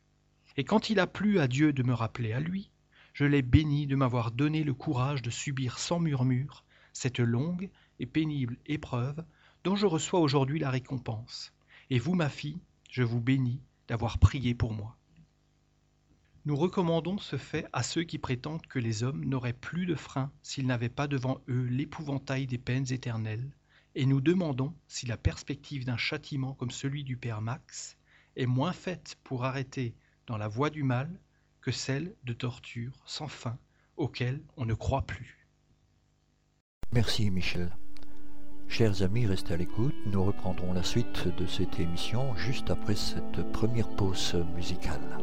Et quand il a plu à Dieu de me rappeler à lui, je l'ai béni de m'avoir donné le courage de subir sans murmure cette longue et pénible épreuve dont je reçois aujourd'hui la récompense. Et vous, ma fille, je vous bénis d'avoir prié pour moi. Nous recommandons ce fait à ceux qui prétendent que les hommes n'auraient plus de frein s'ils n'avaient pas devant eux l'épouvantail des peines éternelles, et nous demandons si la perspective d'un châtiment comme celui du Père Max est moins faite pour arrêter dans la voie du mal que celle de tortures sans fin auxquelles on ne croit plus. Merci Michel. Chers amis, restez à l'écoute. Nous reprendrons la suite de cette émission juste après cette première pause musicale.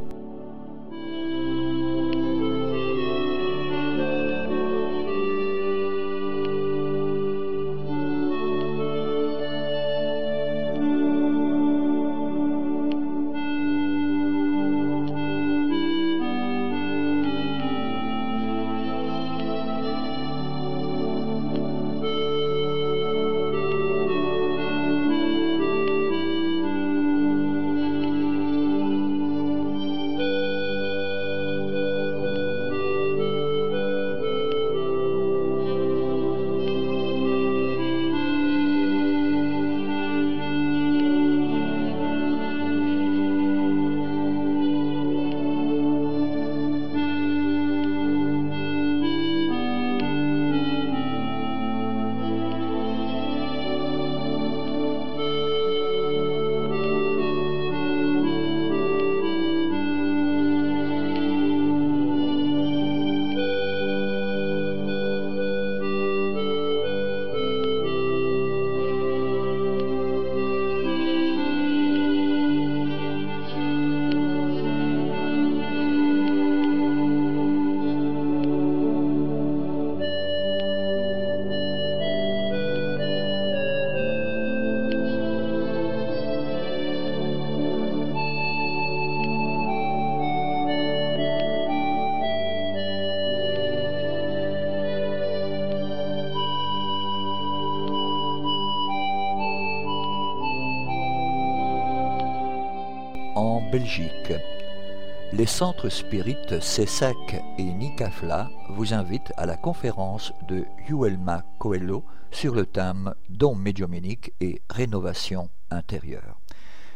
Les centres spirites CESAC et Nicafla vous invitent à la conférence de Yuelma Coelho sur le thème Don médiuminique et rénovation intérieure.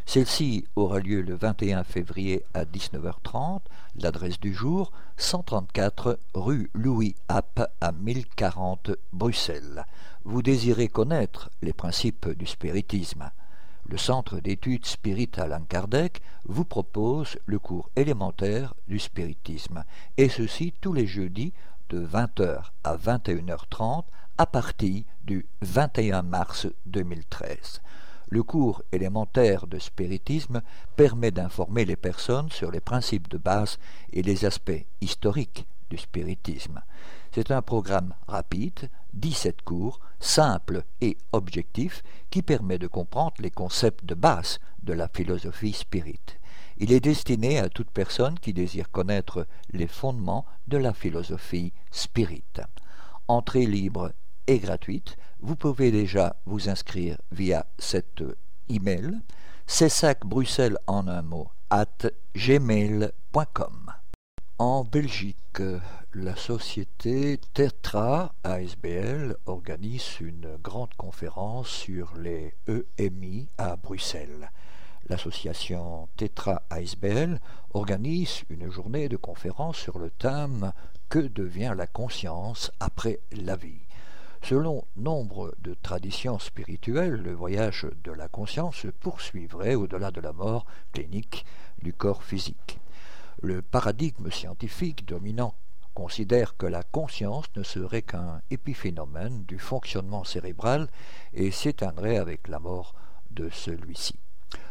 Celle-ci aura lieu le 21 février à 19h30, l'adresse du jour 134 rue Louis App à 1040 Bruxelles. Vous désirez connaître les principes du spiritisme. Le Centre d'études Spirit Alain Kardec vous propose le cours élémentaire du spiritisme, et ceci tous les jeudis de 20h à 21h30 à partir du 21 mars 2013. Le cours élémentaire de spiritisme permet d'informer les personnes sur les principes de base et les aspects historiques du spiritisme. C'est un programme rapide, 17 cours, simple et objectif, qui permet de comprendre les concepts de base de la philosophie spirit. Il est destiné à toute personne qui désire connaître les fondements de la philosophie spirit. Entrée libre et gratuite. Vous pouvez déjà vous inscrire via cet email Bruxelles en un mot at gmail.com. En Belgique, la société Tetra ASBL organise une grande conférence sur les EMI à Bruxelles. L'association Tetra ASBL organise une journée de conférence sur le thème Que devient la conscience après la vie? Selon nombre de traditions spirituelles, le voyage de la conscience se poursuivrait au-delà de la mort clinique du corps physique. Le paradigme scientifique dominant considère que la conscience ne serait qu'un épiphénomène du fonctionnement cérébral et s'éteindrait avec la mort de celui-ci.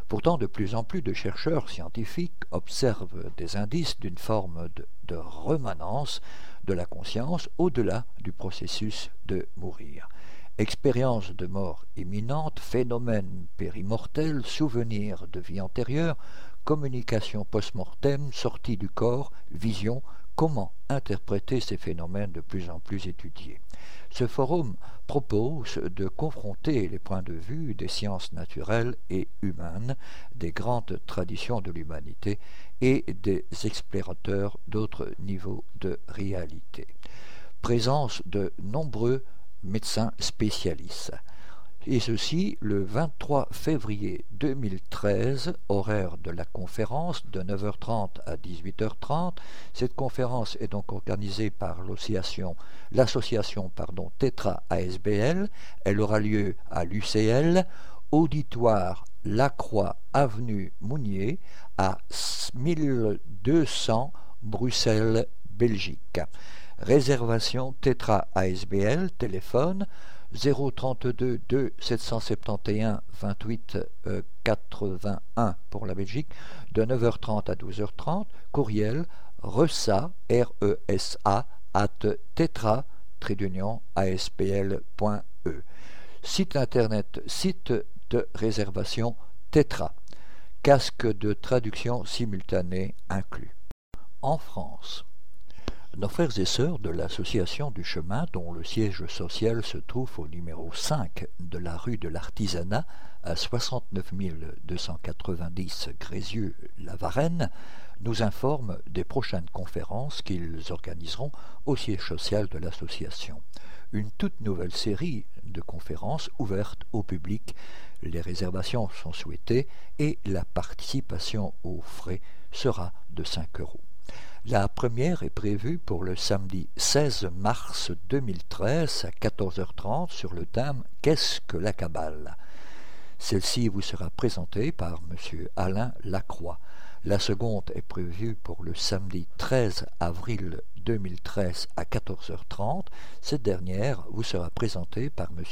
Pourtant, de plus en plus de chercheurs scientifiques observent des indices d'une forme de, remanence de la conscience au-delà du processus de mourir. Expérience de mort imminente, phénomène périmortel, souvenir de vie antérieure, communication post-mortem, sortie du corps, vision, comment interpréter ces phénomènes de plus en plus étudiés. Ce forum propose de confronter les points de vue des sciences naturelles et humaines, des grandes traditions de l'humanité et des explorateurs d'autres niveaux de réalité. Présence de nombreux médecins spécialistes et ceci le 23 février 2013, horaire de la conférence de 9h30 à 18h30. Cette conférence est donc organisée par l'association, Tetra ASBL. Elle aura lieu à l'UCL, auditoire Lacroix avenue Mounier à 1200 Bruxelles, Belgique. Réservation Tetra ASBL, téléphone 032 2 771 28 81 pour la Belgique, de 9h30 à 12h30, courriel resa, r e s a at tetra aspl.e. Site internet, site de réservation Tetra. Casque de traduction simultanée inclus. En France, nos frères et sœurs de l'Association du chemin, dont le siège social se trouve au numéro 5 de la rue de l'Artisanat, à 69 290 Grézieux-la-Varenne, nous informent des prochaines conférences qu'ils organiseront au siège social de l'association. Une toute nouvelle série de conférences ouvertes au public. Les réservations sont souhaitées et la participation aux frais sera de 5 euros. La première est prévue pour le samedi 16 mars 2013 à 14h30 sur le thème Qu'est-ce que la Kabbale Celle-ci vous sera présentée par M. Alain Lacroix. La seconde est prévue pour le samedi 13 avril 2013 à 14h30. Cette dernière vous sera présentée par M.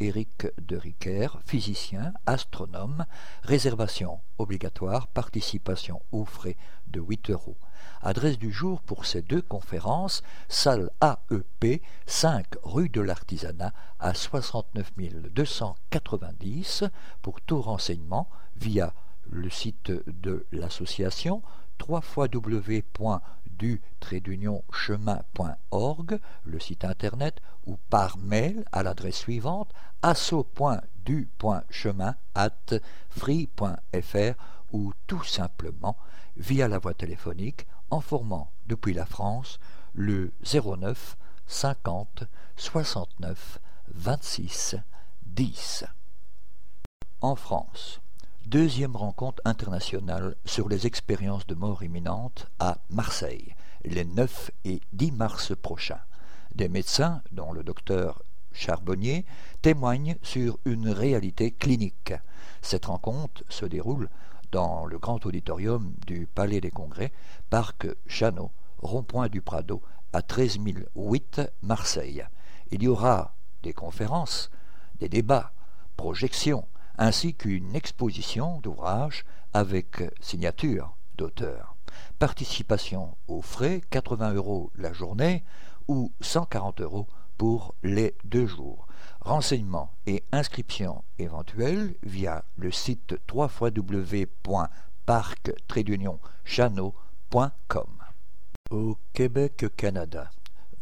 Éric de Riquer, physicien, astronome, réservation obligatoire, participation aux frais de 8 euros. Adresse du jour pour ces deux conférences, salle AEP, 5 rue de l'Artisanat, à 69 290. Pour tout renseignement, via le site de l'association www.du-chemin.org, le site internet, ou par mail à l'adresse suivante asso.du.chemin at free.fr ou tout simplement via la voie téléphonique en formant depuis la France le 09 50 69 26 10. En France, deuxième rencontre internationale sur les expériences de mort imminente à Marseille, les 9 et 10 mars prochains. Des médecins, dont le docteur Charbonnier, témoignent sur une réalité clinique. Cette rencontre se déroule dans le grand auditorium du Palais des Congrès, parc Chanot, rond-point du Prado, à 13008 Marseille. Il y aura des conférences, des débats, projections, ainsi qu'une exposition d'ouvrages avec signature d'auteur. Participation aux frais 80 euros la journée ou 140 euros pour les deux jours. Renseignements et inscriptions éventuelles via le site www.parc-chanot.com. Au Québec, Canada.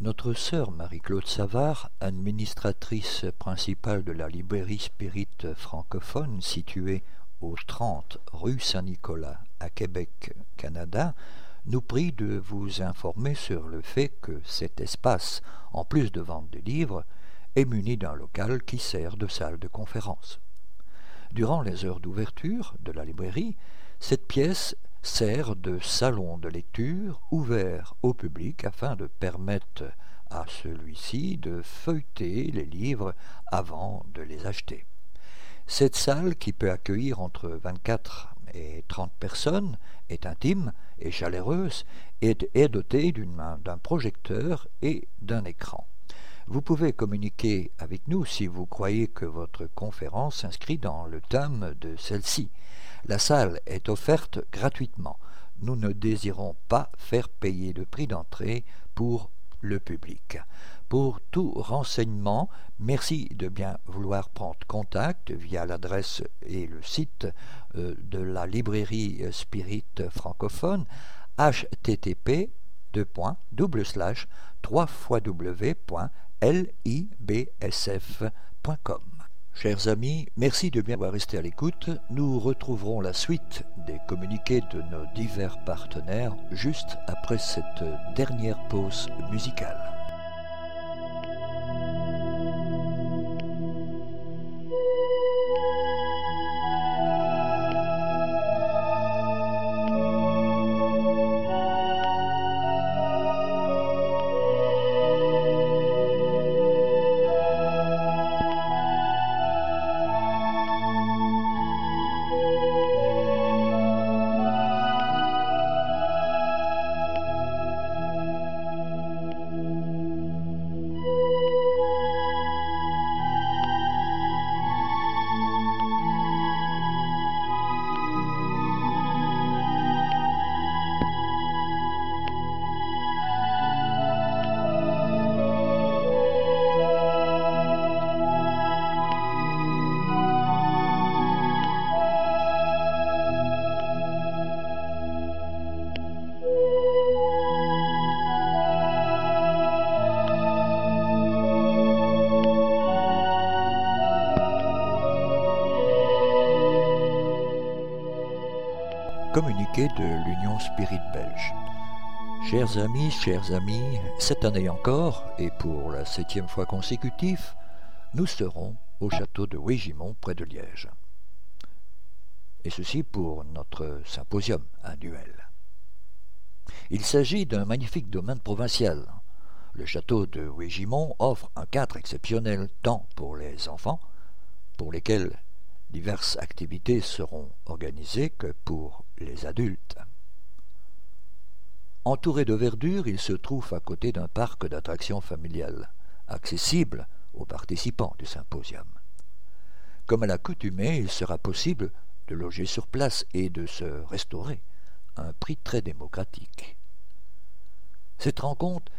Notre sœur Marie-Claude Savard, administratrice principale de la librairie Spirit francophone située au 30 rue Saint-Nicolas à Québec, Canada, nous prie de vous informer sur le fait que cet espace, en plus de vente de livres, est muni d'un local qui sert de salle de conférence. Durant les heures d'ouverture de la librairie, cette pièce sert de salon de lecture ouvert au public afin de permettre à celui-ci de feuilleter les livres avant de les acheter. Cette salle, qui peut accueillir entre 24 et 30 personnes, est intime et chaleureuse et est dotée d'un projecteur et d'un écran. Vous pouvez communiquer avec nous si vous croyez que votre conférence s'inscrit dans le thème de celle-ci. La salle est offerte gratuitement. Nous ne désirons pas faire payer le prix d'entrée pour le public. Pour tout renseignement, merci de bien vouloir prendre contact via l'adresse et le site euh, de la librairie Spirit francophone http 3 www.libsf.com. Chers amis, merci de bien avoir resté à l'écoute. Nous retrouverons la suite des communiqués de nos divers partenaires juste après cette dernière pause musicale. Communiqué de l'Union Spirit belge. Chers amis, chers amis, cette année encore, et pour la septième fois consécutive, nous serons au château de Wégimont près de Liège. Et ceci pour notre symposium duel. Il s'agit d'un magnifique domaine provincial. Le château de Wégimont offre un cadre exceptionnel tant pour les enfants, pour lesquels diverses activités seront organisées que pour les adultes. Entouré de verdure, il se trouve à côté d'un parc d'attractions familiales, accessible aux participants du symposium. Comme à l'accoutumée, il sera possible de loger sur place et de se restaurer à un prix très démocratique. Cette rencontre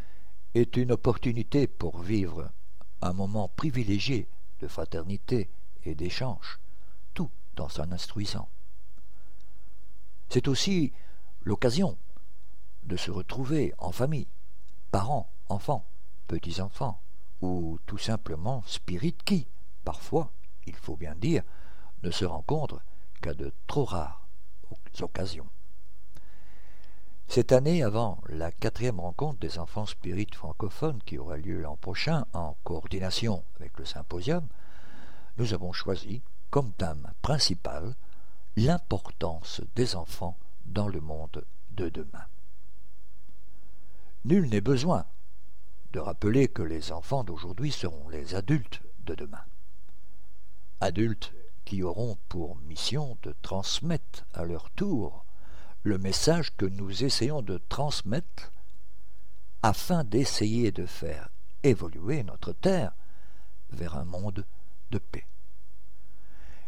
est une opportunité pour vivre un moment privilégié de fraternité et d'échange dans un instruisant. C'est aussi l'occasion de se retrouver en famille, parents, enfants, petits-enfants, ou tout simplement spirit qui, parfois, il faut bien dire, ne se rencontrent qu'à de trop rares occasions. Cette année, avant la quatrième rencontre des enfants spirites francophones qui aura lieu l'an prochain en coordination avec le symposium, nous avons choisi comme thème principal l'importance des enfants dans le monde de demain. Nul n'est besoin de rappeler que les enfants d'aujourd'hui seront les adultes de demain. Adultes qui auront pour mission de transmettre à leur tour le message que nous essayons de transmettre afin d'essayer de faire évoluer notre Terre vers un monde de paix.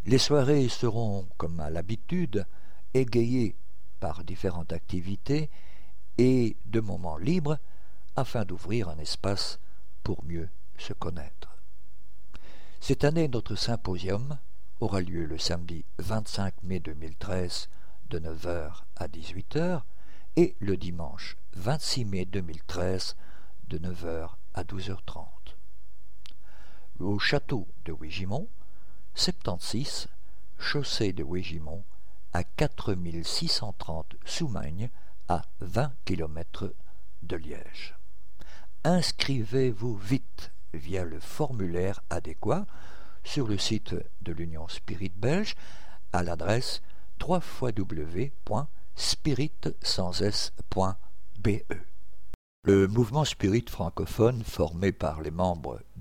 Les soirées seront, comme à l'habitude, égayées par différentes activités et de moments libres afin d'ouvrir un espace pour mieux se connaître. Cette année, notre symposium aura lieu le samedi 25 mai 2013 de 9h à 18h et le dimanche 26 mai 2013 de 9h à 12h30. Au château de Wégimont, 76, chaussée de Wégimont, à 4630 Soumagne, à 20 km de Liège. Inscrivez-vous vite via le formulaire adéquat sur le site de l'Union Spirit Belge à l'adresse www.spirit.be. Le mouvement spirit francophone, formé par les membres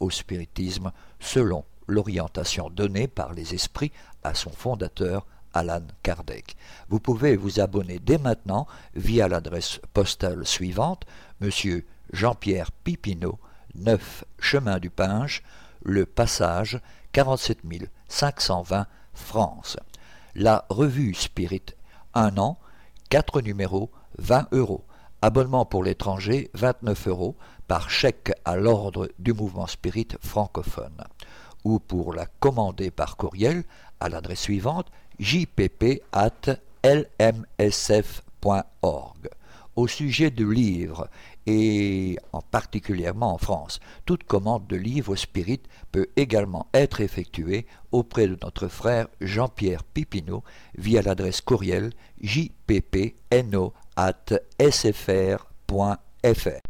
au spiritisme selon l'orientation donnée par les esprits à son fondateur Alan Kardec. Vous pouvez vous abonner dès maintenant via l'adresse postale suivante, Monsieur Jean-Pierre Pipineau, 9 Chemin du Pinge, Le Passage, 47 520 France. La revue Spirit, un an, quatre numéros, 20 euros. Abonnement pour l'étranger, 29 euros, par chèque à l'ordre du mouvement spirit francophone. Ou pour la commander par courriel à l'adresse suivante jpp lmsf.org. Au sujet de livres, et en particulièrement en France, toute commande de livres spirit peut également être effectuée auprès de notre frère Jean-Pierre Pipineau via l'adresse courriel jppno sfr.fr.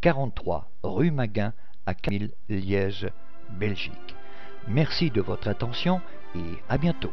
43 rue Maguin à Camille, Liège, Belgique. Merci de votre attention et à bientôt.